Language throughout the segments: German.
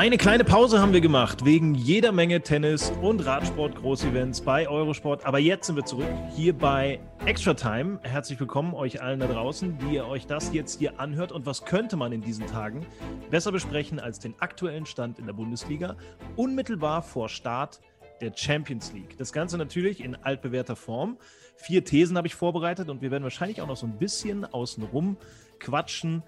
Eine kleine Pause haben wir gemacht, wegen jeder Menge Tennis und Radsport-Großevents bei Eurosport. Aber jetzt sind wir zurück hier bei Extra Time. Herzlich willkommen euch allen da draußen, die ihr euch das jetzt hier anhört. Und was könnte man in diesen Tagen besser besprechen als den aktuellen Stand in der Bundesliga, unmittelbar vor Start der Champions League. Das Ganze natürlich in altbewährter Form. Vier Thesen habe ich vorbereitet und wir werden wahrscheinlich auch noch so ein bisschen außenrum quatschen,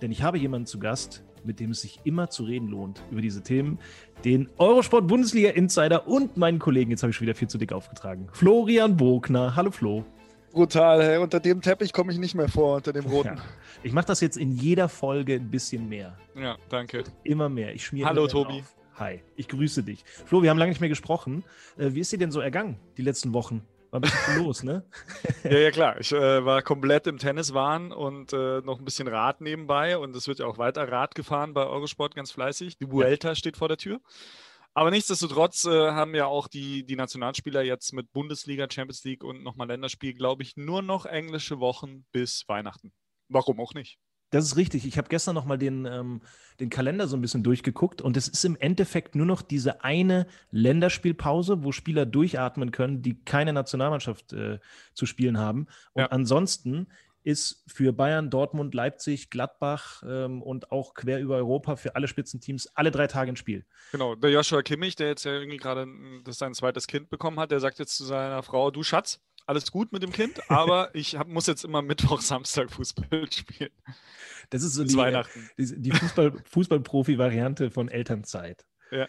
denn ich habe jemanden zu Gast, mit dem es sich immer zu reden lohnt über diese Themen. Den Eurosport Bundesliga Insider und meinen Kollegen, jetzt habe ich schon wieder viel zu dick aufgetragen. Florian Bogner. Hallo Flo. Brutal, hey. unter dem Teppich komme ich nicht mehr vor, unter dem roten. Ja. Ich mache das jetzt in jeder Folge ein bisschen mehr. Ja, danke. Immer mehr. Ich schmiere Hallo Tobi. Auf. Hi, ich grüße dich. Flo, wir haben lange nicht mehr gesprochen. Äh, wie ist dir denn so ergangen, die letzten Wochen? War ein bisschen los, ne? ja, ja, klar. Ich äh, war komplett im Tenniswahn und äh, noch ein bisschen Rad nebenbei. Und es wird ja auch weiter Rad gefahren bei Eurosport ganz fleißig. Die Vuelta ja. steht vor der Tür. Aber nichtsdestotrotz äh, haben ja auch die, die Nationalspieler jetzt mit Bundesliga, Champions League und nochmal Länderspiel, glaube ich, nur noch englische Wochen bis Weihnachten. Warum auch nicht? Das ist richtig. Ich habe gestern noch mal den, ähm, den Kalender so ein bisschen durchgeguckt und es ist im Endeffekt nur noch diese eine Länderspielpause, wo Spieler durchatmen können, die keine Nationalmannschaft äh, zu spielen haben. Und ja. ansonsten ist für Bayern, Dortmund, Leipzig, Gladbach ähm, und auch quer über Europa für alle Spitzenteams alle drei Tage ein Spiel. Genau, der Joshua Kimmich, der jetzt ja irgendwie gerade sein zweites Kind bekommen hat, der sagt jetzt zu seiner Frau, du Schatz, alles gut mit dem Kind, aber ich hab, muss jetzt immer Mittwoch, Samstag Fußball spielen. Das ist so die, Weihnachten. die, die Fußball, Fußballprofi-Variante von Elternzeit. Ja.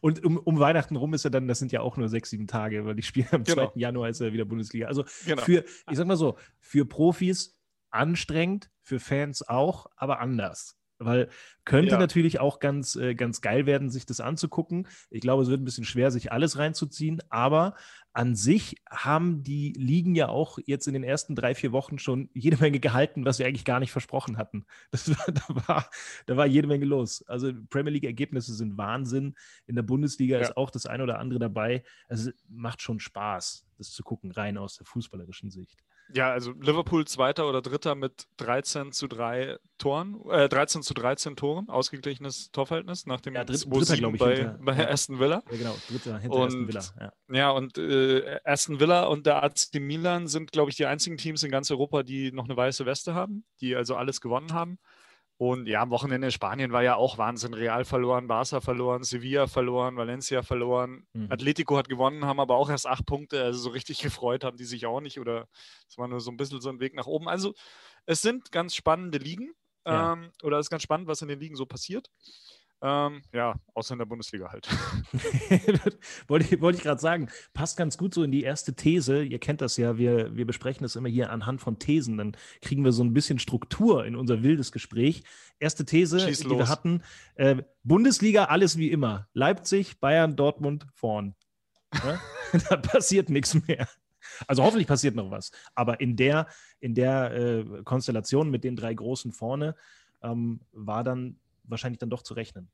Und um, um, Weihnachten rum ist er dann, das sind ja auch nur sechs, sieben Tage, weil ich spiele am genau. 2. Januar ist er wieder Bundesliga. Also genau. für, ich sag mal so, für Profis anstrengend, für Fans auch, aber anders. Weil könnte ja. natürlich auch ganz, äh, ganz geil werden, sich das anzugucken. Ich glaube, es wird ein bisschen schwer, sich alles reinzuziehen, aber an sich haben die Ligen ja auch jetzt in den ersten drei, vier Wochen schon jede Menge gehalten, was wir eigentlich gar nicht versprochen hatten. Das war, da, war, da war jede Menge los. Also Premier League-Ergebnisse sind Wahnsinn. In der Bundesliga ja. ist auch das eine oder andere dabei. Also macht schon Spaß, das zu gucken, rein aus der fußballerischen Sicht. Ja, also Liverpool Zweiter oder Dritter mit 13 zu 3 Toren, äh, 13 zu 13 Toren, ausgeglichenes Torverhältnis nach dem ja, dritt, Dritter, ich, bei, hinter, bei. Aston Villa. Ja, genau, Dritter hinter und, Aston Villa. Ja, ja und äh, Aston Villa und der AC Milan sind, glaube ich, die einzigen Teams in ganz Europa, die noch eine weiße Weste haben, die also alles gewonnen haben. Und ja, am Wochenende in Spanien war ja auch Wahnsinn. Real verloren, Barca verloren, Sevilla verloren, Valencia verloren. Mhm. Atletico hat gewonnen, haben aber auch erst acht Punkte. Also so richtig gefreut haben die sich auch nicht. Oder es war nur so ein bisschen so ein Weg nach oben. Also es sind ganz spannende Ligen. Ja. Ähm, oder es ist ganz spannend, was in den Ligen so passiert. Ähm, ja, außer in der Bundesliga halt. wollte ich, wollte ich gerade sagen, passt ganz gut so in die erste These. Ihr kennt das ja, wir, wir besprechen das immer hier anhand von Thesen. Dann kriegen wir so ein bisschen Struktur in unser wildes Gespräch. Erste These, die wir hatten: äh, Bundesliga, alles wie immer. Leipzig, Bayern, Dortmund, vorn. Ja? da passiert nichts mehr. Also hoffentlich passiert noch was. Aber in der, in der äh, Konstellation mit den drei Großen vorne ähm, war dann wahrscheinlich dann doch zu rechnen.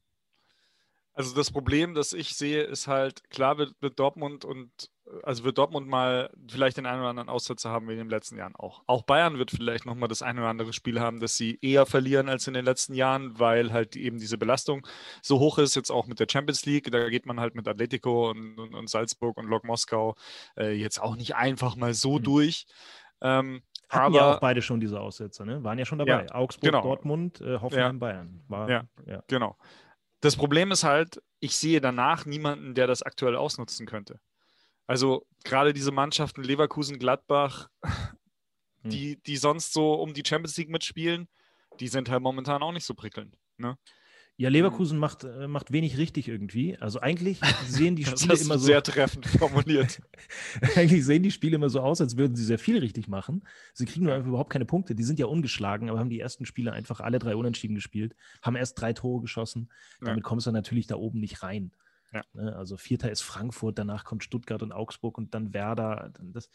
Also das Problem, das ich sehe, ist halt, klar wird, wird, Dortmund und also wird Dortmund mal vielleicht den einen oder anderen Aussetzer haben wie in den letzten Jahren auch. Auch Bayern wird vielleicht nochmal das eine oder andere Spiel haben, das sie eher verlieren als in den letzten Jahren, weil halt eben diese Belastung so hoch ist, jetzt auch mit der Champions League. Da geht man halt mit Atletico und, und, und Salzburg und Lok Moskau äh, jetzt auch nicht einfach mal so mhm. durch. Ähm, hatten aber, ja auch beide schon diese Aussetzer, ne? Waren ja schon dabei. Ja, Augsburg, genau. Dortmund, äh, Hoffenheim, ja. Bayern. War, ja, ja, genau. Das Problem ist halt, ich sehe danach niemanden, der das aktuell ausnutzen könnte. Also gerade diese Mannschaften Leverkusen, Gladbach, hm. die, die sonst so um die Champions League mitspielen, die sind halt momentan auch nicht so prickelnd. Ne? Ja, Leverkusen macht, äh, macht wenig richtig irgendwie. Also eigentlich sehen die Spiele immer so. Sehr treffend formuliert. eigentlich sehen die Spiele immer so aus, als würden sie sehr viel richtig machen. Sie kriegen nur einfach überhaupt keine Punkte. Die sind ja ungeschlagen, aber haben die ersten Spiele einfach alle drei unentschieden gespielt, haben erst drei Tore geschossen. Damit ja. kommst du natürlich da oben nicht rein. Ja. Ne, also Vierter ist Frankfurt, danach kommt Stuttgart und Augsburg und dann Werder. Das,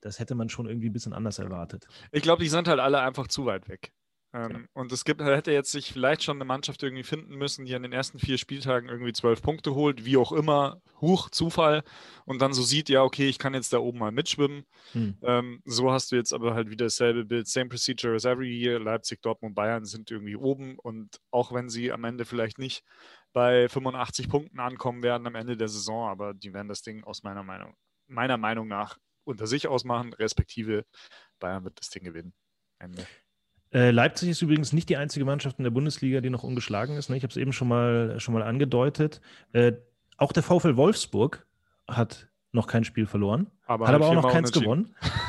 das hätte man schon irgendwie ein bisschen anders erwartet. Ich glaube, die sind halt alle einfach zu weit weg. Ähm, ja. Und es gibt, hätte jetzt sich vielleicht schon eine Mannschaft irgendwie finden müssen, die an den ersten vier Spieltagen irgendwie zwölf Punkte holt, wie auch immer, hoch, Zufall, und dann so sieht, ja, okay, ich kann jetzt da oben mal mitschwimmen. Hm. Ähm, so hast du jetzt aber halt wieder dasselbe Bild, same procedure as every year. Leipzig, Dortmund, Bayern sind irgendwie oben und auch wenn sie am Ende vielleicht nicht bei 85 Punkten ankommen werden am Ende der Saison, aber die werden das Ding aus meiner Meinung, meiner Meinung nach unter sich ausmachen, respektive Bayern wird das Ding gewinnen. Ende. Äh, Leipzig ist übrigens nicht die einzige Mannschaft in der Bundesliga, die noch ungeschlagen ist. Ne? Ich habe es eben schon mal, schon mal angedeutet. Äh, auch der VfL Wolfsburg hat noch kein Spiel verloren, aber hat aber auch noch keins gewonnen.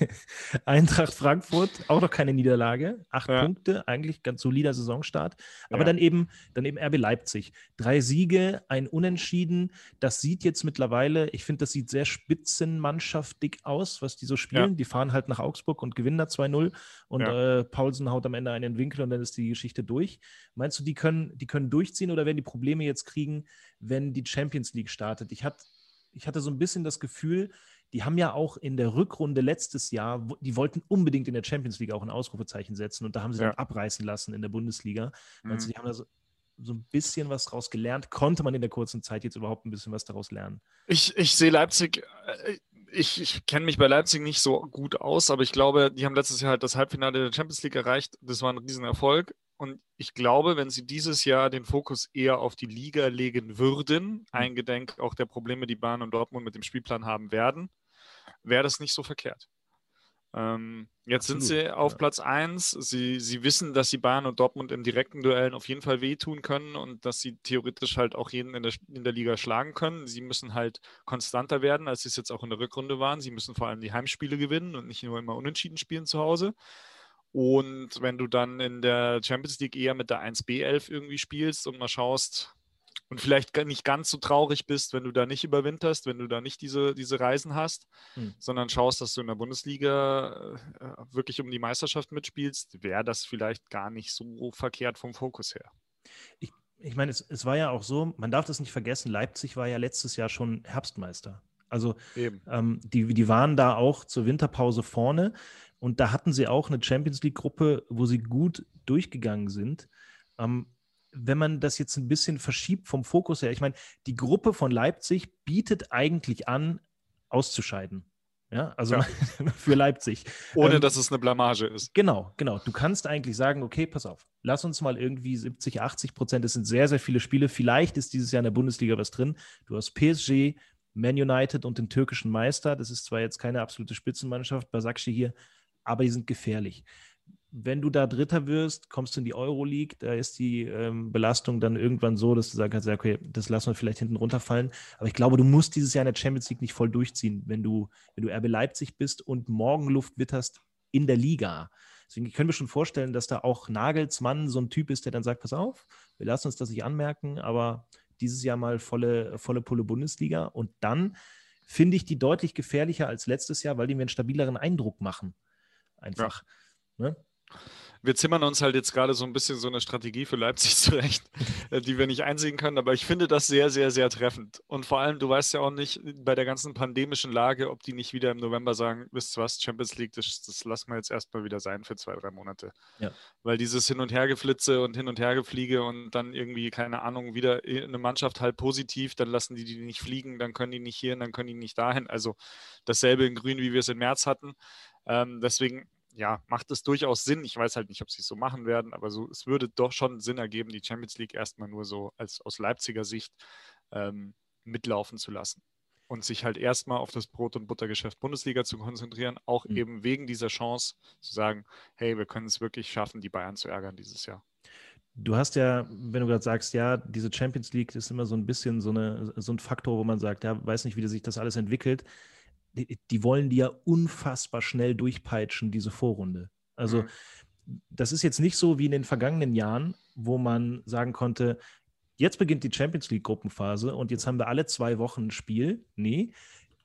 Eintracht Frankfurt, auch noch keine Niederlage. Acht ja. Punkte, eigentlich ganz solider Saisonstart. Aber ja. dann, eben, dann eben RB Leipzig. Drei Siege, ein Unentschieden. Das sieht jetzt mittlerweile, ich finde, das sieht sehr spitzenmannschaftig aus, was die so spielen. Ja. Die fahren halt nach Augsburg und gewinnen da 2-0. Und äh, Paulsen haut am Ende einen Winkel und dann ist die Geschichte durch. Meinst du, die können, die können durchziehen oder werden die Probleme jetzt kriegen, wenn die Champions League startet? Ich, hat, ich hatte so ein bisschen das Gefühl, die haben ja auch in der Rückrunde letztes Jahr, die wollten unbedingt in der Champions League auch ein Ausrufezeichen setzen und da haben sie ja. dann abreißen lassen in der Bundesliga. Mhm. Also die haben da so, so ein bisschen was daraus gelernt. Konnte man in der kurzen Zeit jetzt überhaupt ein bisschen was daraus lernen? Ich, ich sehe Leipzig, äh, ich, ich kenne mich bei Leipzig nicht so gut aus, aber ich glaube, die haben letztes Jahr halt das Halbfinale der Champions League erreicht. Das war ein Riesenerfolg. Und ich glaube, wenn sie dieses Jahr den Fokus eher auf die Liga legen würden, mhm. eingedenk auch der Probleme, die Bahn und Dortmund mit dem Spielplan haben werden, wäre das nicht so verkehrt. Ähm, jetzt Absolut, sind sie auf ja. Platz 1. Sie, sie wissen, dass sie Bayern und Dortmund in direkten Duellen auf jeden Fall wehtun können und dass sie theoretisch halt auch jeden in der, in der Liga schlagen können. Sie müssen halt konstanter werden, als sie es jetzt auch in der Rückrunde waren. Sie müssen vor allem die Heimspiele gewinnen und nicht nur immer unentschieden spielen zu Hause. Und wenn du dann in der Champions League eher mit der 1B11 irgendwie spielst und mal schaust und vielleicht nicht ganz so traurig bist, wenn du da nicht überwinterst, wenn du da nicht diese, diese Reisen hast, hm. sondern schaust, dass du in der Bundesliga äh, wirklich um die Meisterschaft mitspielst, wäre das vielleicht gar nicht so verkehrt vom Fokus her. Ich, ich meine, es, es war ja auch so, man darf das nicht vergessen, Leipzig war ja letztes Jahr schon Herbstmeister. Also ähm, die, die waren da auch zur Winterpause vorne. Und da hatten sie auch eine Champions League-Gruppe, wo sie gut durchgegangen sind. Ähm, wenn man das jetzt ein bisschen verschiebt vom Fokus her, ich meine, die Gruppe von Leipzig bietet eigentlich an, auszuscheiden. Ja, also ja. für Leipzig. Ohne ähm, dass es eine Blamage ist. Genau, genau. Du kannst eigentlich sagen, okay, pass auf, lass uns mal irgendwie 70, 80 Prozent, das sind sehr, sehr viele Spiele. Vielleicht ist dieses Jahr in der Bundesliga was drin. Du hast PSG, Man United und den türkischen Meister. Das ist zwar jetzt keine absolute Spitzenmannschaft, Basakci hier, aber die sind gefährlich. Wenn du da Dritter wirst, kommst du in die Euroleague, da ist die ähm, Belastung dann irgendwann so, dass du sagen kannst, okay, das lassen wir vielleicht hinten runterfallen. Aber ich glaube, du musst dieses Jahr in der Champions League nicht voll durchziehen, wenn du, wenn du RB Leipzig bist und Morgenluft witterst in der Liga. Deswegen können wir schon vorstellen, dass da auch Nagelsmann so ein Typ ist, der dann sagt, pass auf, wir lassen uns das nicht anmerken, aber dieses Jahr mal volle, volle Pulle Bundesliga. Und dann finde ich die deutlich gefährlicher als letztes Jahr, weil die mir einen stabileren Eindruck machen. Einfach. Ja. Ne? wir zimmern uns halt jetzt gerade so ein bisschen so eine Strategie für Leipzig zurecht, äh, die wir nicht einsehen können. Aber ich finde das sehr, sehr, sehr treffend. Und vor allem, du weißt ja auch nicht bei der ganzen pandemischen Lage, ob die nicht wieder im November sagen, wisst ihr was, Champions League, das, das lassen wir jetzt erstmal wieder sein für zwei, drei Monate. Ja. Weil dieses Hin- und Hergeflitze und Hin- und Hergefliege und dann irgendwie, keine Ahnung, wieder eine Mannschaft halt positiv, dann lassen die die nicht fliegen, dann können die nicht hierhin, dann können die nicht dahin. Also dasselbe in Grün, wie wir es im März hatten. Ähm, deswegen ja, macht es durchaus Sinn. Ich weiß halt nicht, ob sie es so machen werden, aber so, es würde doch schon Sinn ergeben, die Champions League erstmal nur so als aus Leipziger Sicht ähm, mitlaufen zu lassen. Und sich halt erstmal auf das Brot- und Buttergeschäft Bundesliga zu konzentrieren, auch mhm. eben wegen dieser Chance zu sagen, hey, wir können es wirklich schaffen, die Bayern zu ärgern dieses Jahr. Du hast ja, wenn du gerade sagst, ja, diese Champions League ist immer so ein bisschen so, eine, so ein Faktor, wo man sagt, ja, weiß nicht, wie sich das alles entwickelt die, wollen die ja unfassbar schnell durchpeitschen, diese Vorrunde. Also mhm. das ist jetzt nicht so wie in den vergangenen Jahren, wo man sagen konnte, jetzt beginnt die Champions League Gruppenphase und jetzt haben wir alle zwei Wochen ein Spiel. Nee,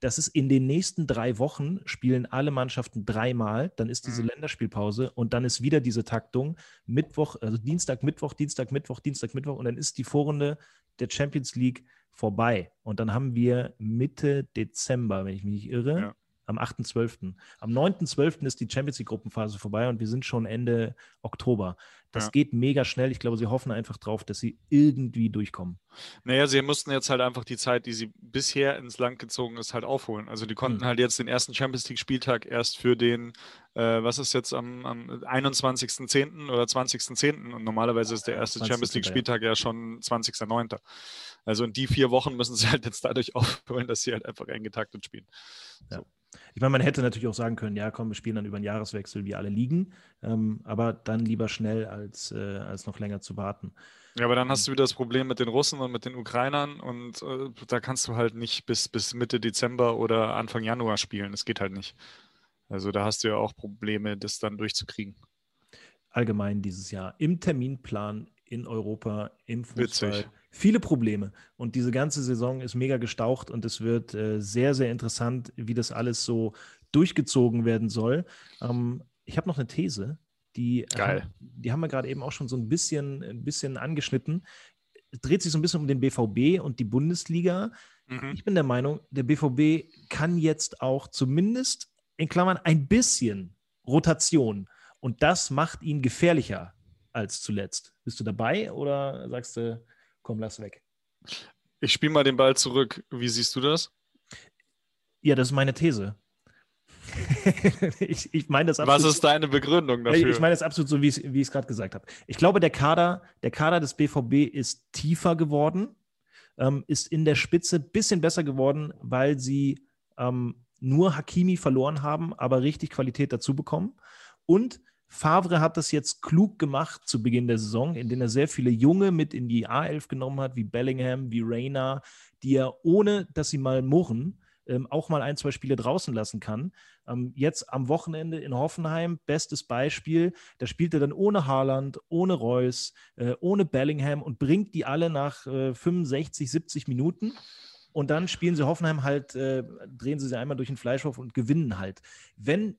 das ist in den nächsten drei Wochen spielen alle Mannschaften dreimal, dann ist diese mhm. Länderspielpause und dann ist wieder diese Taktung Mittwoch, also Dienstag, Mittwoch, Dienstag, Mittwoch, Dienstag, Mittwoch und dann ist die Vorrunde der Champions League vorbei. Und dann haben wir Mitte Dezember, wenn ich mich nicht irre, ja am 8.12. Am 9.12. ist die Champions League-Gruppenphase vorbei und wir sind schon Ende Oktober. Das ja. geht mega schnell. Ich glaube, sie hoffen einfach drauf, dass sie irgendwie durchkommen. Naja, sie mussten jetzt halt einfach die Zeit, die sie bisher ins Land gezogen ist, halt aufholen. Also die konnten hm. halt jetzt den ersten Champions League-Spieltag erst für den, äh, was ist jetzt am, am 21.10. oder 20.10. und normalerweise ist der erste Champions League-Spieltag ja. ja schon 20.09. Also in die vier Wochen müssen sie halt jetzt dadurch aufholen, dass sie halt einfach eng getaktet spielen. Ja. So. Ich meine, man hätte natürlich auch sagen können, ja, komm, wir spielen dann über den Jahreswechsel, wie alle liegen, ähm, aber dann lieber schnell, als, äh, als noch länger zu warten. Ja, aber dann hast du wieder das Problem mit den Russen und mit den Ukrainern und äh, da kannst du halt nicht bis, bis Mitte Dezember oder Anfang Januar spielen. Das geht halt nicht. Also da hast du ja auch Probleme, das dann durchzukriegen. Allgemein dieses Jahr im Terminplan in Europa, im Fußball. Witzig viele Probleme. Und diese ganze Saison ist mega gestaucht und es wird äh, sehr, sehr interessant, wie das alles so durchgezogen werden soll. Ähm, ich habe noch eine These, die, Geil. die haben wir gerade eben auch schon so ein bisschen, ein bisschen angeschnitten. Es dreht sich so ein bisschen um den BVB und die Bundesliga. Mhm. Ich bin der Meinung, der BVB kann jetzt auch zumindest in Klammern ein bisschen Rotation. Und das macht ihn gefährlicher als zuletzt. Bist du dabei oder sagst du, komm, lass weg. Ich spiele mal den Ball zurück. Wie siehst du das? Ja, das ist meine These. ich, ich meine das absolut, Was ist deine Begründung dafür? Ich meine das absolut so, wie ich es gerade gesagt habe. Ich glaube, der Kader, der Kader des BVB ist tiefer geworden, ähm, ist in der Spitze ein bisschen besser geworden, weil sie ähm, nur Hakimi verloren haben, aber richtig Qualität dazu bekommen. Und Favre hat das jetzt klug gemacht zu Beginn der Saison, indem er sehr viele Junge mit in die A11 genommen hat, wie Bellingham, wie Reina, die er ohne, dass sie mal murren, ähm, auch mal ein, zwei Spiele draußen lassen kann. Ähm, jetzt am Wochenende in Hoffenheim, bestes Beispiel, da spielt er dann ohne Haaland, ohne Reus, äh, ohne Bellingham und bringt die alle nach äh, 65, 70 Minuten. Und dann spielen sie Hoffenheim halt, äh, drehen sie sie einmal durch den Fleischhof und gewinnen halt. Wenn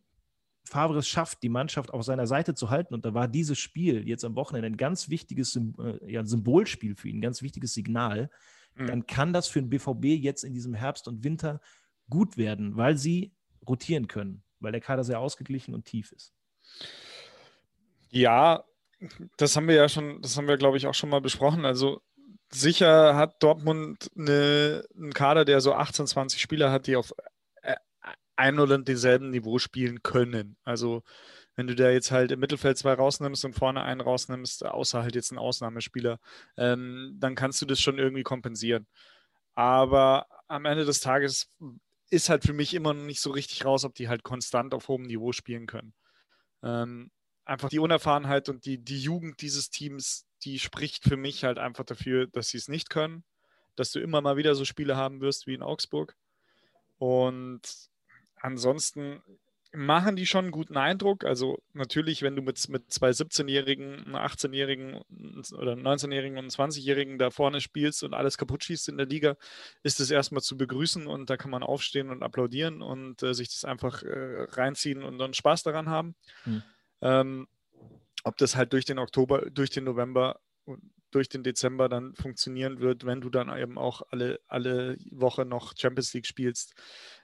Favre es schafft, die Mannschaft auf seiner Seite zu halten. Und da war dieses Spiel jetzt am Wochenende ein ganz wichtiges äh, ja, Symbolspiel für ihn, ein ganz wichtiges Signal. Mhm. Dann kann das für den BVB jetzt in diesem Herbst und Winter gut werden, weil sie rotieren können, weil der Kader sehr ausgeglichen und tief ist. Ja, das haben wir ja schon, das haben wir, glaube ich, auch schon mal besprochen. Also sicher hat Dortmund eine, einen Kader, der so 18, 20 Spieler hat, die auf ein oder denselben Niveau spielen können. Also wenn du da jetzt halt im Mittelfeld zwei rausnimmst und vorne einen rausnimmst, außer halt jetzt ein Ausnahmespieler, ähm, dann kannst du das schon irgendwie kompensieren. Aber am Ende des Tages ist halt für mich immer noch nicht so richtig raus, ob die halt konstant auf hohem Niveau spielen können. Ähm, einfach die Unerfahrenheit und die, die Jugend dieses Teams, die spricht für mich halt einfach dafür, dass sie es nicht können, dass du immer mal wieder so Spiele haben wirst wie in Augsburg. Und ansonsten machen die schon einen guten Eindruck. Also natürlich, wenn du mit, mit zwei 17-Jährigen, einem 18-Jährigen oder 19-Jährigen und 20-Jährigen da vorne spielst und alles kaputt schießt in der Liga, ist es erstmal zu begrüßen und da kann man aufstehen und applaudieren und äh, sich das einfach äh, reinziehen und dann Spaß daran haben. Hm. Ähm, ob das halt durch den Oktober, durch den November durch den Dezember dann funktionieren wird, wenn du dann eben auch alle, alle Woche noch Champions League spielst,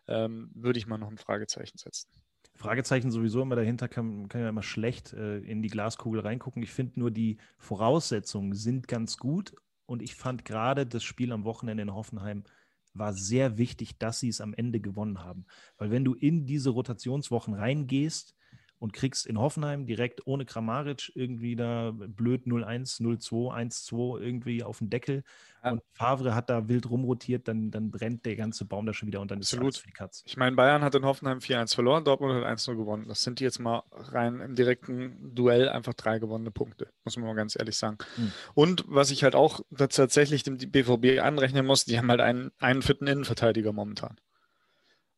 ähm, würde ich mal noch ein Fragezeichen setzen. Fragezeichen sowieso immer dahinter, kann, kann ja immer schlecht äh, in die Glaskugel reingucken. Ich finde nur, die Voraussetzungen sind ganz gut und ich fand gerade das Spiel am Wochenende in Hoffenheim war sehr wichtig, dass sie es am Ende gewonnen haben. Weil wenn du in diese Rotationswochen reingehst, und kriegst in Hoffenheim direkt ohne Kramaric irgendwie da blöd 0-1, 0-2, 1-2 irgendwie auf den Deckel. Ja. Und Favre hat da wild rumrotiert, dann, dann brennt der ganze Baum da schon wieder und dann ist Absolut. für die Katz. Ich meine, Bayern hat in Hoffenheim 4-1 verloren, Dortmund hat 1-0 gewonnen. Das sind jetzt mal rein im direkten Duell einfach drei gewonnene Punkte, muss man mal ganz ehrlich sagen. Hm. Und was ich halt auch tatsächlich dem BVB anrechnen muss, die haben halt einen, einen fitten Innenverteidiger momentan.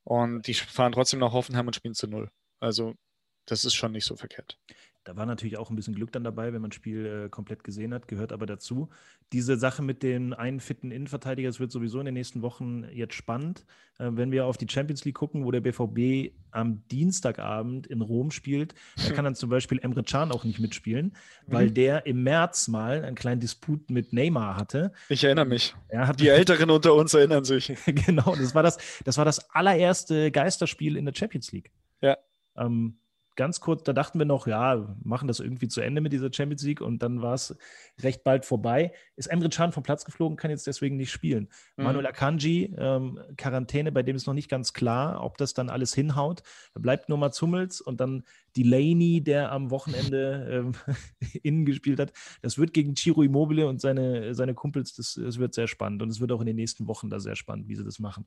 Und die fahren trotzdem nach Hoffenheim und spielen zu null. Also das ist schon nicht so verkehrt. da war natürlich auch ein bisschen Glück dann dabei, wenn man das Spiel äh, komplett gesehen hat, gehört aber dazu. Diese Sache mit den einen fitten Innenverteidiger, das wird sowieso in den nächsten Wochen jetzt spannend. Äh, wenn wir auf die Champions League gucken, wo der BVB am Dienstagabend in Rom spielt, da kann dann zum Beispiel Emre Can auch nicht mitspielen, mhm. weil der im März mal einen kleinen Disput mit Neymar hatte. Ich erinnere mich. die Älteren unter uns erinnern sich. genau, das war das, das war das allererste Geisterspiel in der Champions League. Ja. Ähm, ganz kurz, da dachten wir noch, ja, machen das irgendwie zu Ende mit dieser Champions League und dann war es recht bald vorbei. Ist Emre Can vom Platz geflogen, kann jetzt deswegen nicht spielen. Mhm. Manuel Akanji, ähm, Quarantäne, bei dem ist noch nicht ganz klar, ob das dann alles hinhaut. Da bleibt nur Mats Hummels und dann Delaney, der am Wochenende ähm, innen gespielt hat. Das wird gegen Chiro Immobile und seine, seine Kumpels, das, das wird sehr spannend und es wird auch in den nächsten Wochen da sehr spannend, wie sie das machen.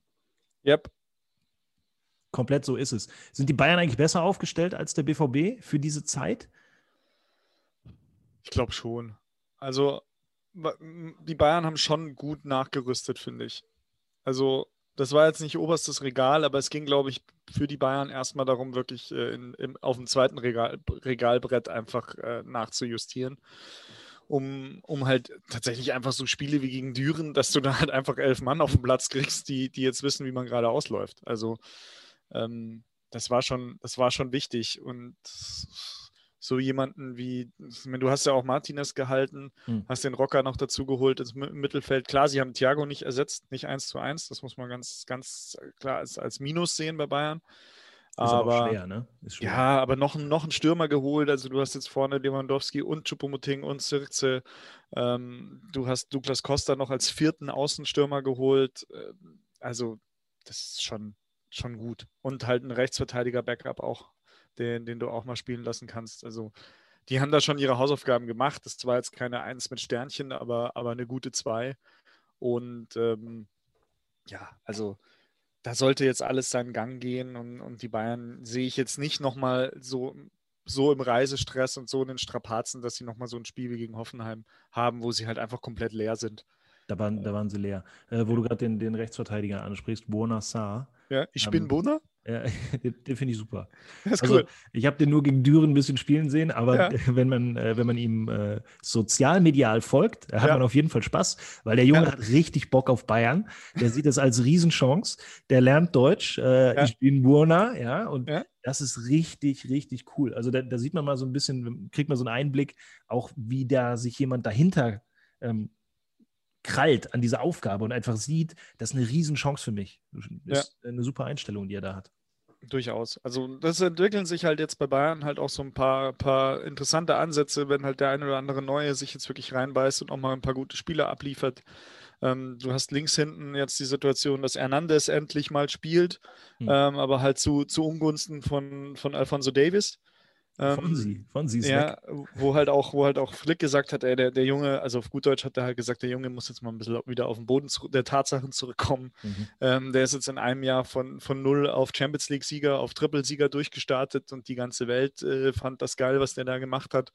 Yep, komplett so ist es. Sind die Bayern eigentlich besser aufgestellt als der BVB für diese Zeit? Ich glaube schon. Also die Bayern haben schon gut nachgerüstet, finde ich. Also das war jetzt nicht oberstes Regal, aber es ging, glaube ich, für die Bayern erstmal darum, wirklich äh, in, in, auf dem zweiten Regal, Regalbrett einfach äh, nachzujustieren. Um, um halt tatsächlich einfach so Spiele wie gegen Düren, dass du da halt einfach elf Mann auf dem Platz kriegst, die, die jetzt wissen, wie man gerade ausläuft. Also ähm, das war schon, das war schon wichtig. Und so jemanden wie, du hast ja auch Martinez gehalten, hm. hast den Rocker noch dazu geholt ins Mittelfeld. Klar, sie haben Thiago nicht ersetzt, nicht eins zu eins. Das muss man ganz, ganz klar als, als Minus sehen bei Bayern. Ist aber, aber schwer, ne? Schwer. Ja, aber noch, noch einen Stürmer geholt. Also du hast jetzt vorne Lewandowski und Chupomoting und Sirze. Ähm, du hast Douglas Costa noch als vierten Außenstürmer geholt. Ähm, also das ist schon, schon gut. Und halt ein Rechtsverteidiger-Backup auch, den, den du auch mal spielen lassen kannst. Also die haben da schon ihre Hausaufgaben gemacht. Das war jetzt keine Eins mit Sternchen, aber, aber eine gute Zwei. Und ähm, ja, also da sollte jetzt alles seinen Gang gehen und, und die Bayern sehe ich jetzt nicht nochmal so, so im Reisestress und so in den Strapazen, dass sie nochmal so ein Spiel wie gegen Hoffenheim haben, wo sie halt einfach komplett leer sind. Da waren, da waren sie leer. Äh, wo du gerade den, den Rechtsverteidiger ansprichst, Buona Saar. Ja, ich ähm, bin Bona. Ja, den, den finde ich super. Das ist also, cool. Ich habe den nur gegen Düren ein bisschen spielen sehen, aber ja. wenn, man, äh, wenn man ihm äh, sozialmedial folgt, hat ja. man auf jeden Fall Spaß, weil der Junge hat richtig Bock auf Bayern. Der sieht das als Riesenchance. Der lernt Deutsch. Äh, ich bin Burna, ja, und das ist richtig, richtig cool. Also da, da, sieht man mal so ein bisschen, kriegt man so einen Einblick, auch wie da sich jemand dahinter ähm, krallt an diese Aufgabe und einfach sieht, das ist eine Riesenchance für mich. Das ist ja. eine super Einstellung, die er da hat. Durchaus. Also das entwickeln sich halt jetzt bei Bayern halt auch so ein paar, paar interessante Ansätze, wenn halt der eine oder andere Neue sich jetzt wirklich reinbeißt und auch mal ein paar gute Spiele abliefert. Ähm, du hast links hinten jetzt die Situation, dass Hernandez endlich mal spielt, hm. ähm, aber halt zu, zu Ungunsten von, von Alfonso Davis. Ähm, sie, von sie ist ja, weg. wo halt auch, wo halt auch Flick gesagt hat, ey, der, der Junge, also auf gut Deutsch hat er halt gesagt, der Junge muss jetzt mal ein bisschen wieder auf den Boden der Tatsachen zurückkommen. Mhm. Ähm, der ist jetzt in einem Jahr von, von null auf Champions League-Sieger, auf Triple-Sieger durchgestartet und die ganze Welt äh, fand das geil, was der da gemacht hat.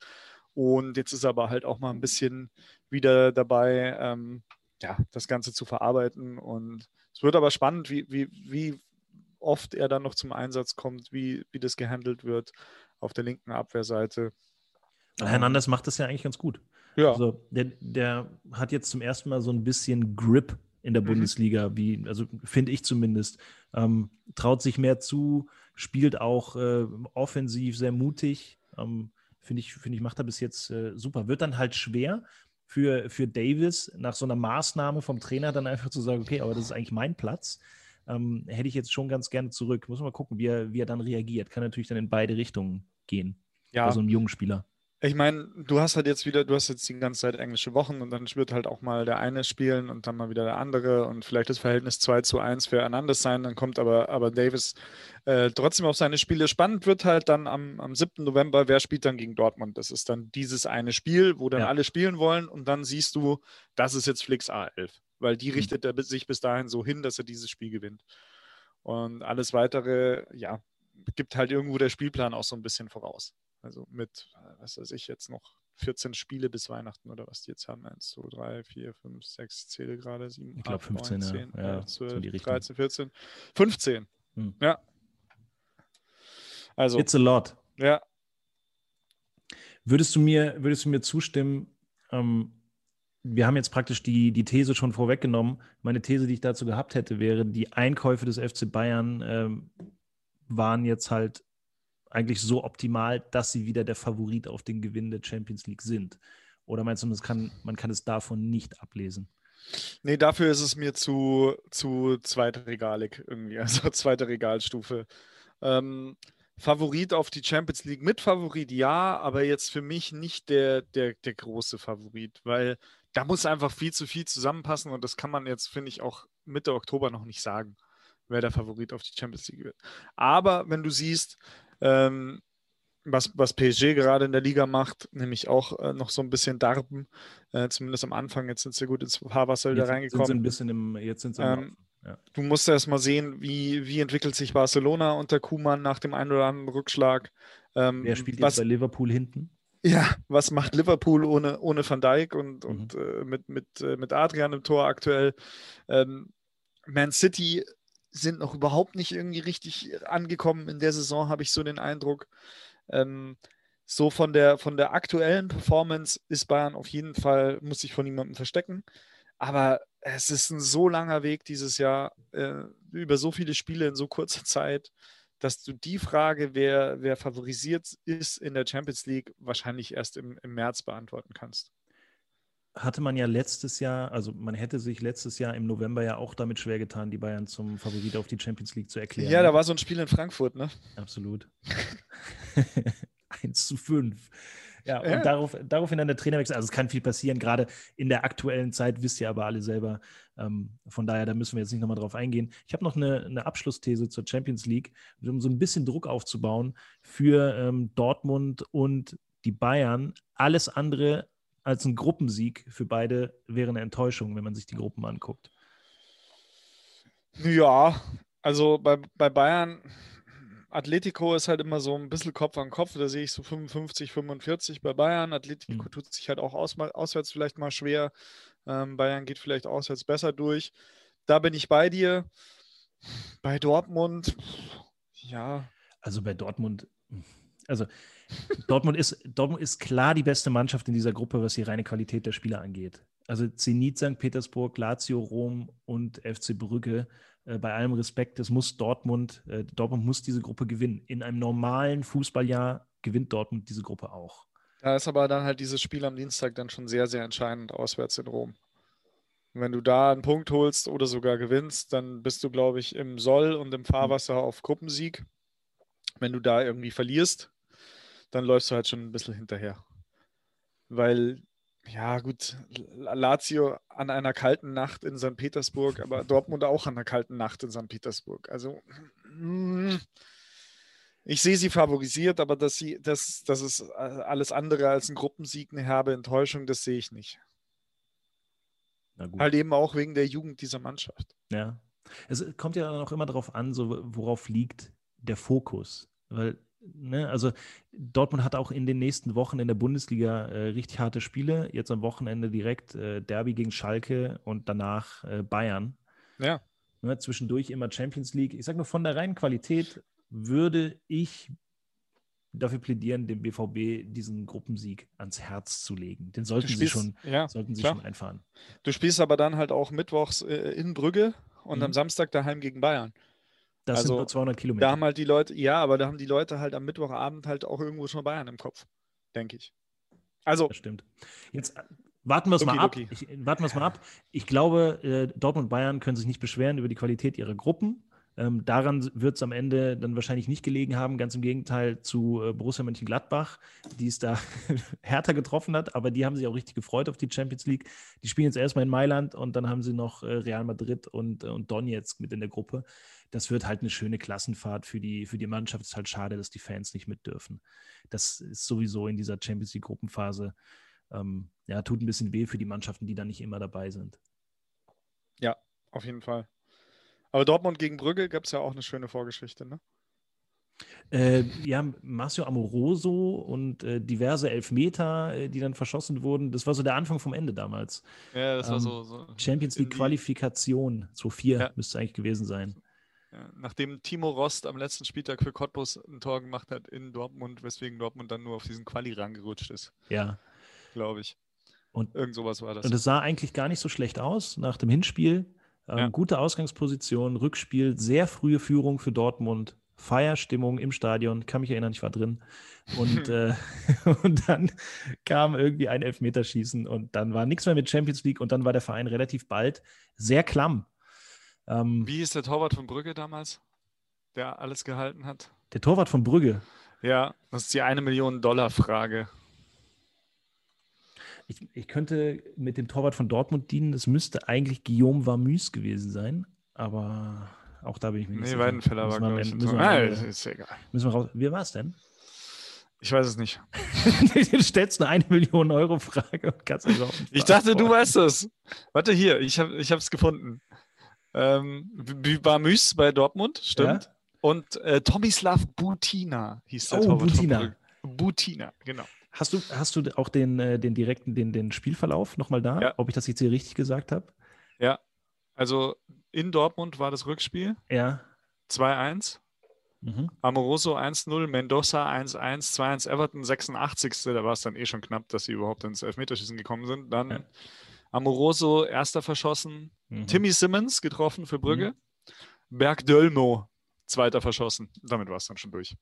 Und jetzt ist er aber halt auch mal ein bisschen wieder dabei, ähm, ja, das Ganze zu verarbeiten. Und es wird aber spannend, wie, wie, wie oft er dann noch zum Einsatz kommt, wie, wie das gehandelt wird auf der linken Abwehrseite. Hernandez macht das ja eigentlich ganz gut. Ja. Also der, der hat jetzt zum ersten Mal so ein bisschen Grip in der mhm. Bundesliga, wie, also finde ich zumindest. Ähm, traut sich mehr zu, spielt auch äh, offensiv sehr mutig. Ähm, finde ich, finde ich, macht er bis jetzt äh, super. Wird dann halt schwer für, für Davis nach so einer Maßnahme vom Trainer dann einfach zu sagen, okay, aber das ist eigentlich mein Platz ähm, hätte ich jetzt schon ganz gerne zurück. Muss man mal gucken, wie er, wie er dann reagiert. Kann natürlich dann in beide Richtungen gehen. Ja. Bei so einem jungen Spieler. Ich meine, du hast halt jetzt wieder, du hast jetzt die ganze Zeit englische Wochen und dann wird halt auch mal der eine spielen und dann mal wieder der andere und vielleicht das Verhältnis 2 zu 1 füreinander sein. Dann kommt aber, aber Davis äh, trotzdem auf seine Spiele. Spannend wird halt dann am, am 7. November, wer spielt dann gegen Dortmund. Das ist dann dieses eine Spiel, wo dann ja. alle spielen wollen und dann siehst du, das ist jetzt Flix A11 weil die mhm. richtet er sich bis dahin so hin, dass er dieses Spiel gewinnt. Und alles weitere, ja, gibt halt irgendwo der Spielplan auch so ein bisschen voraus. Also mit, was weiß ich, jetzt noch 14 Spiele bis Weihnachten oder was die jetzt haben. 1, 2, 3, 4, 5, 6, zähle gerade, 7, ich glaube 15, 9, 10, ja. 11, 12, so 13, 14, 15. Hm. Ja. Also. It's a lot. Ja. Würdest du mir, würdest du mir zustimmen, ähm, wir haben jetzt praktisch die, die These schon vorweggenommen. Meine These, die ich dazu gehabt hätte, wäre, die Einkäufe des FC Bayern ähm, waren jetzt halt eigentlich so optimal, dass sie wieder der Favorit auf den Gewinn der Champions League sind. Oder meinst du, kann, man kann es davon nicht ablesen? Nee, dafür ist es mir zu, zu zweitregalig irgendwie, also zweite Regalstufe. Ähm, Favorit auf die Champions League mit Favorit, ja, aber jetzt für mich nicht der, der, der große Favorit, weil da muss einfach viel zu viel zusammenpassen und das kann man jetzt, finde ich, auch Mitte Oktober noch nicht sagen, wer der Favorit auf die Champions League wird. Aber wenn du siehst, ähm, was, was PSG gerade in der Liga macht, nämlich auch äh, noch so ein bisschen darben, äh, zumindest am Anfang, jetzt sind sie gut ins Fahrwasser wieder reingekommen. Sind ein bisschen im, jetzt sind sie ähm, ja. Du musst erst mal sehen, wie, wie entwickelt sich Barcelona unter Kuhmann nach dem einen oder anderen Rückschlag. Ähm, Wer spielt was, jetzt bei Liverpool hinten? Ja, was macht Liverpool ohne, ohne Van Dijk und, mhm. und äh, mit, mit, äh, mit Adrian im Tor aktuell? Ähm, Man City sind noch überhaupt nicht irgendwie richtig angekommen in der Saison, habe ich so den Eindruck. Ähm, so von der, von der aktuellen Performance ist Bayern auf jeden Fall, muss sich von niemandem verstecken. Aber es ist ein so langer Weg dieses Jahr, äh, über so viele Spiele in so kurzer Zeit dass du die Frage, wer, wer favorisiert ist in der Champions League, wahrscheinlich erst im, im März beantworten kannst. Hatte man ja letztes Jahr, also man hätte sich letztes Jahr im November ja auch damit schwer getan, die Bayern zum Favorit auf die Champions League zu erklären. Ja, da war so ein Spiel in Frankfurt, ne? Absolut. 1 zu 5. Ja, ja. und darauf, daraufhin dann der Trainerwechsel. Also es kann viel passieren, gerade in der aktuellen Zeit, wisst ihr aber alle selber. Ähm, von daher, da müssen wir jetzt nicht nochmal drauf eingehen. Ich habe noch eine, eine, Abschlussthese zur Champions League, um so ein bisschen Druck aufzubauen für ähm, Dortmund und die Bayern. Alles andere als ein Gruppensieg für beide wäre eine Enttäuschung, wenn man sich die Gruppen anguckt. Ja, also bei, bei Bayern Atletico ist halt immer so ein bisschen Kopf an Kopf. Da sehe ich so 55, 45 bei Bayern. Atletico mhm. tut sich halt auch aus, auswärts vielleicht mal schwer. Ähm, Bayern geht vielleicht auswärts besser durch. Da bin ich bei dir. Bei Dortmund, ja. Also bei Dortmund, also Dortmund ist, Dortmund ist klar die beste Mannschaft in dieser Gruppe, was die reine Qualität der Spieler angeht. Also Zenit St. Petersburg, Lazio Rom und FC Brügge äh, bei allem Respekt, das muss Dortmund, äh, Dortmund muss diese Gruppe gewinnen. In einem normalen Fußballjahr gewinnt Dortmund diese Gruppe auch. Da ist aber dann halt dieses Spiel am Dienstag dann schon sehr, sehr entscheidend auswärts in Rom. Wenn du da einen Punkt holst oder sogar gewinnst, dann bist du, glaube ich, im Soll und im Fahrwasser auf Gruppensieg. Wenn du da irgendwie verlierst, dann läufst du halt schon ein bisschen hinterher. Weil ja, gut, Lazio an einer kalten Nacht in St. Petersburg, aber Dortmund auch an einer kalten Nacht in St. Petersburg. Also, mm, ich sehe sie favorisiert, aber dass, sie, dass, dass es äh, alles andere als ein Gruppensieg, eine herbe Enttäuschung, das sehe ich nicht. Halt eben auch wegen der Jugend dieser Mannschaft. Ja. Es kommt ja dann auch immer darauf an, so, worauf liegt der Fokus. Weil Ne, also Dortmund hat auch in den nächsten Wochen in der Bundesliga äh, richtig harte Spiele. Jetzt am Wochenende direkt äh, Derby gegen Schalke und danach äh, Bayern. Ja. Ne, zwischendurch immer Champions League. Ich sage nur, von der reinen Qualität würde ich dafür plädieren, dem BVB diesen Gruppensieg ans Herz zu legen. Den sollten spielst, sie, schon, ja, sollten sie schon einfahren. Du spielst aber dann halt auch mittwochs äh, in Brügge und mhm. am Samstag daheim gegen Bayern. Das also, sind nur 200 Kilometer. Da haben halt die Leute, ja, aber da haben die Leute halt am Mittwochabend halt auch irgendwo schon Bayern im Kopf, denke ich. Also. Das stimmt. Jetzt äh, warten wir es mal ab. Ich, warten wir es mal ab. Ich glaube, äh, Dortmund und Bayern können sich nicht beschweren über die Qualität ihrer Gruppen. Ähm, daran wird es am Ende dann wahrscheinlich nicht gelegen haben, ganz im Gegenteil zu äh, Borussia Mönchengladbach, die es da härter getroffen hat, aber die haben sich auch richtig gefreut auf die Champions League. Die spielen jetzt erstmal in Mailand und dann haben sie noch äh, Real Madrid und, äh, und Donetsk mit in der Gruppe das wird halt eine schöne Klassenfahrt für die, für die Mannschaft. Es ist halt schade, dass die Fans nicht mit dürfen. Das ist sowieso in dieser Champions League Gruppenphase, ähm, ja, tut ein bisschen weh für die Mannschaften, die da nicht immer dabei sind. Ja, auf jeden Fall. Aber Dortmund gegen Brügge gab es ja auch eine schöne Vorgeschichte, ne? Äh, ja, Marcio Amoroso und äh, diverse Elfmeter, äh, die dann verschossen wurden. Das war so der Anfang vom Ende damals. Ja, das ähm, war so, so Champions League Qualifikation, 2-4 ja. müsste eigentlich gewesen sein. Ja, nachdem Timo Rost am letzten Spieltag für Cottbus ein Tor gemacht hat in Dortmund, weswegen Dortmund dann nur auf diesen Quali rangerutscht ist. Ja. Glaube ich. Und, Irgend sowas war das. Und es sah eigentlich gar nicht so schlecht aus nach dem Hinspiel. Ähm, Ja. Gute Ausgangsposition, Rückspiel, sehr frühe Führung für Dortmund. Feierstimmung im Stadion, kann mich erinnern, ich war drin. Und, äh, und dann kam irgendwie ein Elfmeterschießen und dann war nichts mehr mit Champions League und dann war der Verein relativ bald sehr klamm. Ähm, Wie hieß der Torwart von Brügge damals, der alles gehalten hat? der Torwart von Brügge, Ja, das ist die eine Million Dollar Frage. ich, ich könnte mit dem Torwart von Dortmund dienen, das müsste eigentlich Guillaume Varmus gewesen sein, aber auch da bin ich mir nicht Nee, sicher. Weidenfeller war, glaube ich. Müssen wir Ende- ist egal. müssen wir raus. Wie war es denn? Ich weiß es nicht. du stellst eine 1 Million Euro Frage und kannst auch nicht Ich dachte, du weißt es. Warte hier, ich habe es gefunden. Ähm, Bamüs bei Dortmund, stimmt. Ja? Und äh, Tomislav Butina hieß der Oh, Torwart Butina. Butina, genau. Hast du, hast du auch den, äh, den direkten, den, den Spielverlauf nochmal da? Ja. Ob ich das jetzt hier richtig gesagt habe? Also in Dortmund war das Rückspiel Ja. 2-1. Mhm. Amoroso 1-0, Mendoza 1-1, 2-1 Everton, 86. Da war es dann eh schon knapp, dass sie überhaupt ins Elfmeterschießen gekommen sind. Dann Ja. Amoroso, erster verschossen. Mhm. Timmy Simmons getroffen für Brügge. Berg Dölmo, zweiter verschossen. Damit war es dann schon durch.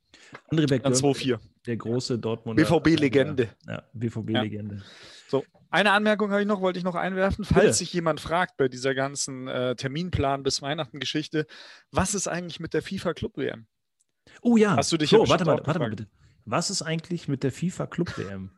André Dann 2-4. der große Dortmunder. BVB-Legende. Ja, BVB-Legende. So, eine Anmerkung habe ich noch, wollte ich noch einwerfen. Falls Bitte. sich jemand fragt bei dieser ganzen äh, Terminplan bis Weihnachten Geschichte, was ist eigentlich mit der FIFA Club WM? Oh ja. Hast du dich so, ja warte mal, warte mal bitte. Was ist eigentlich mit der FIFA Club WM?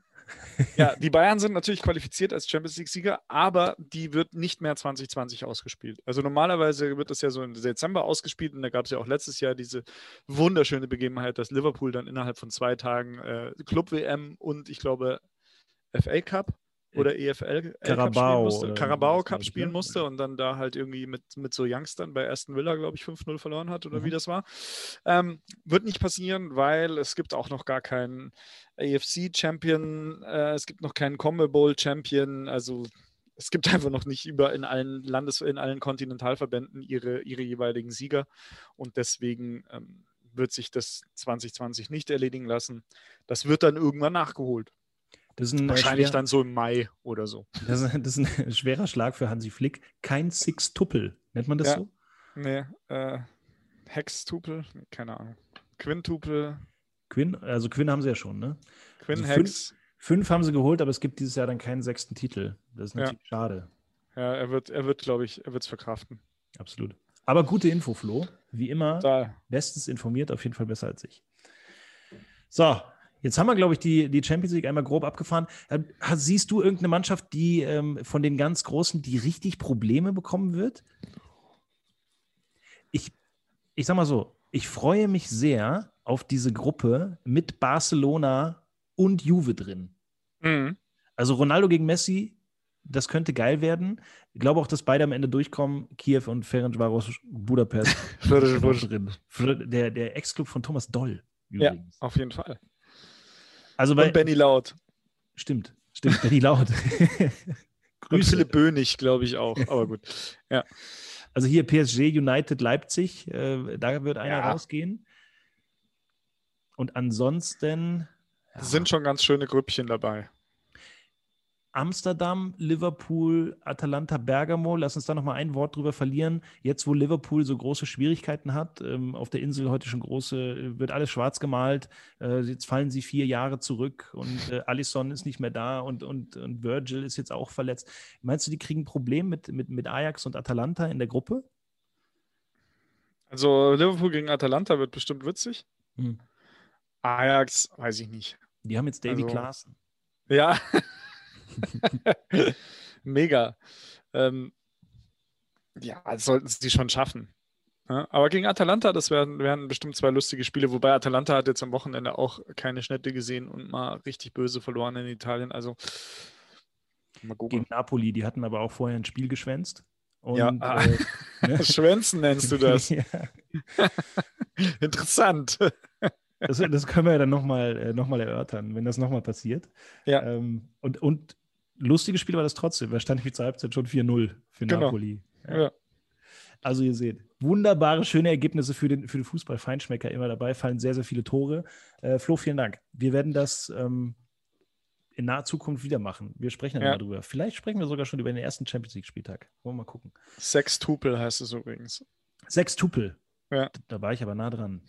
Ja, die Bayern sind natürlich qualifiziert als Champions League-Sieger, aber die wird nicht mehr 2020 ausgespielt. Also normalerweise wird das ja so im Dezember ausgespielt und da gab es ja auch letztes Jahr diese wunderschöne Begebenheit, dass Liverpool dann innerhalb von zwei Tagen äh, Club-WM und ich glaube FA Cup oder EFL Carabao spielen musste, sowas, Cup spielen ne? musste und dann da halt irgendwie mit, mit so Youngstern bei Aston Villa, glaube ich, 5-0 verloren hat oder Mhm. wie das war. Ähm, wird nicht passieren, weil es gibt auch noch gar keinen AFC-Champion, äh, es gibt noch keinen Combo Bowl-Champion, also es gibt einfach noch nicht über in allen Landes-, in allen Kontinentalverbänden ihre, ihre jeweiligen Sieger und deswegen ähm, wird sich das 2020 nicht erledigen lassen. Das wird dann irgendwann nachgeholt. Das ist ein, äh, Wahrscheinlich schwer, dann so im Mai oder so. das ist, das ist ein schwerer Schlag für Hansi Flick. Kein Six-Tuppel. Nennt man das Ja. so? Nee, äh, Hex-Tupel, keine Ahnung. Quintupel, Quinn, also Quinn haben sie ja schon, ne? Quinn Also Hex. Fünf haben sie geholt, aber es gibt dieses Jahr dann keinen sechsten Titel. Das ist Ja. natürlich schade. Ja, er wird, er wird, glaube ich, er wird es verkraften. Absolut. Aber gute Info, Flo. Wie immer, Da, bestens informiert, auf jeden Fall besser als ich. So, jetzt haben wir, glaube ich, die, die Champions League einmal grob abgefahren. Ähm, Siehst du irgendeine Mannschaft, die ähm, von den ganz Großen, die richtig Probleme bekommen wird? Ich, ich sag mal so, ich freue mich sehr auf diese Gruppe mit Barcelona und Juve drin. Mhm. Also Ronaldo gegen Messi, das könnte geil werden. Ich glaube auch, dass beide am Ende durchkommen. Kiew und Ferencvaros Budapest drin. Der, der Ex-Club von Thomas Doll Ja, übrigens. auf jeden Fall. Also bei, Und Benny Laut. stimmt, stimmt, Benny Laut. Und Grüße. Philipp Bönig, glaube ich auch. Aber gut. Also hier PSG, United, Leipzig, äh, da wird einer Ja. rausgehen. Und ansonsten ja, Es sind schon ganz schöne Grüppchen dabei. Amsterdam, Liverpool, Atalanta, Bergamo. Lass uns da noch mal ein Wort drüber verlieren. Jetzt, wo Liverpool so große Schwierigkeiten hat, ähm, auf der Insel heute schon große, äh, wird alles schwarz gemalt. Äh, jetzt fallen sie vier Jahre zurück und äh, Alisson ist nicht mehr da und, und, und Virgil ist jetzt auch verletzt. Meinst du, die kriegen ein Problem mit, mit, mit Ajax und Atalanta in der Gruppe? Also Liverpool gegen Atalanta wird bestimmt witzig. Hm. Ajax, weiß ich nicht. Die haben jetzt Davy Also- Klaassen. Ja. Mega. Ähm, ja, das sollten sie schon schaffen. Ja, aber gegen Atalanta, das werden, werden bestimmt zwei lustige Spiele, wobei Atalanta hat jetzt am Wochenende auch keine Schnitte gesehen und mal richtig böse verloren in Italien. Also mal gucken. Gegen Napoli, die hatten aber auch vorher ein Spiel geschwänzt. Und, Ja, äh, ne? Schwänzen nennst du das. ja, Interessant. das, das können wir ja dann nochmal äh, noch mal erörtern, wenn das nochmal passiert. Ja. Ähm, und, und lustiges Spiel war das trotzdem. Da stand ich zur Halbzeit schon 4-0 für Genau. Napoli. Ja. Ja. Also ihr seht, wunderbare, schöne Ergebnisse für den, für den Fußball-Feinschmecker immer dabei, fallen sehr, sehr viele Tore. Äh, Flo, vielen Dank. Wir werden das ähm, in naher Zukunft wieder machen. Wir sprechen dann ja. mal drüber. Vielleicht sprechen wir sogar schon über den ersten Champions League-Spieltag. Wollen wir mal gucken. Sextupel heißt es übrigens. Sextupel. Ja. Da war ich aber nah dran.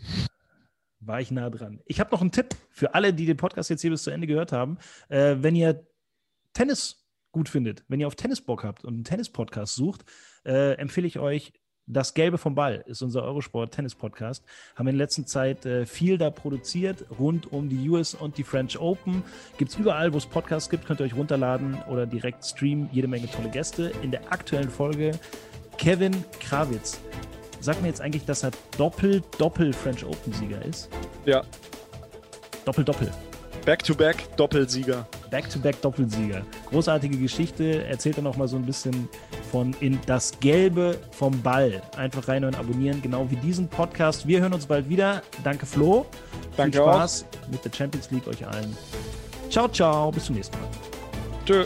War ich nah dran. Ich habe noch einen Tipp für alle, die den Podcast jetzt hier bis zu Ende gehört haben. Äh, wenn ihr Tennis gut findet, wenn ihr auf Tennis Bock habt und einen Tennis-Podcast sucht, äh, empfehle ich euch das Gelbe vom Ball ist unser Eurosport-Tennis-Podcast. Haben in letzter Zeit äh, viel da produziert, rund um die US und die French Open. Gibt es überall, wo es Podcasts gibt, könnt ihr euch runterladen oder direkt streamen. Jede Menge tolle Gäste. In der aktuellen Folge Kevin Krawitz. Sagt mir jetzt eigentlich, dass er Doppel-Doppel-French Open-Sieger ist? Ja. Doppel-Doppel. Back-to-back Doppelsieger. Back-to-back Doppelsieger. Großartige Geschichte. Erzählt er noch mal so ein bisschen von in das Gelbe vom Ball. Einfach rein und abonnieren, genau wie diesen Podcast. Wir hören uns bald wieder. Danke Flo. Danke Viel Spaß auch. mit der Champions League euch allen. Ciao, ciao. Bis zum nächsten Mal. Tschö.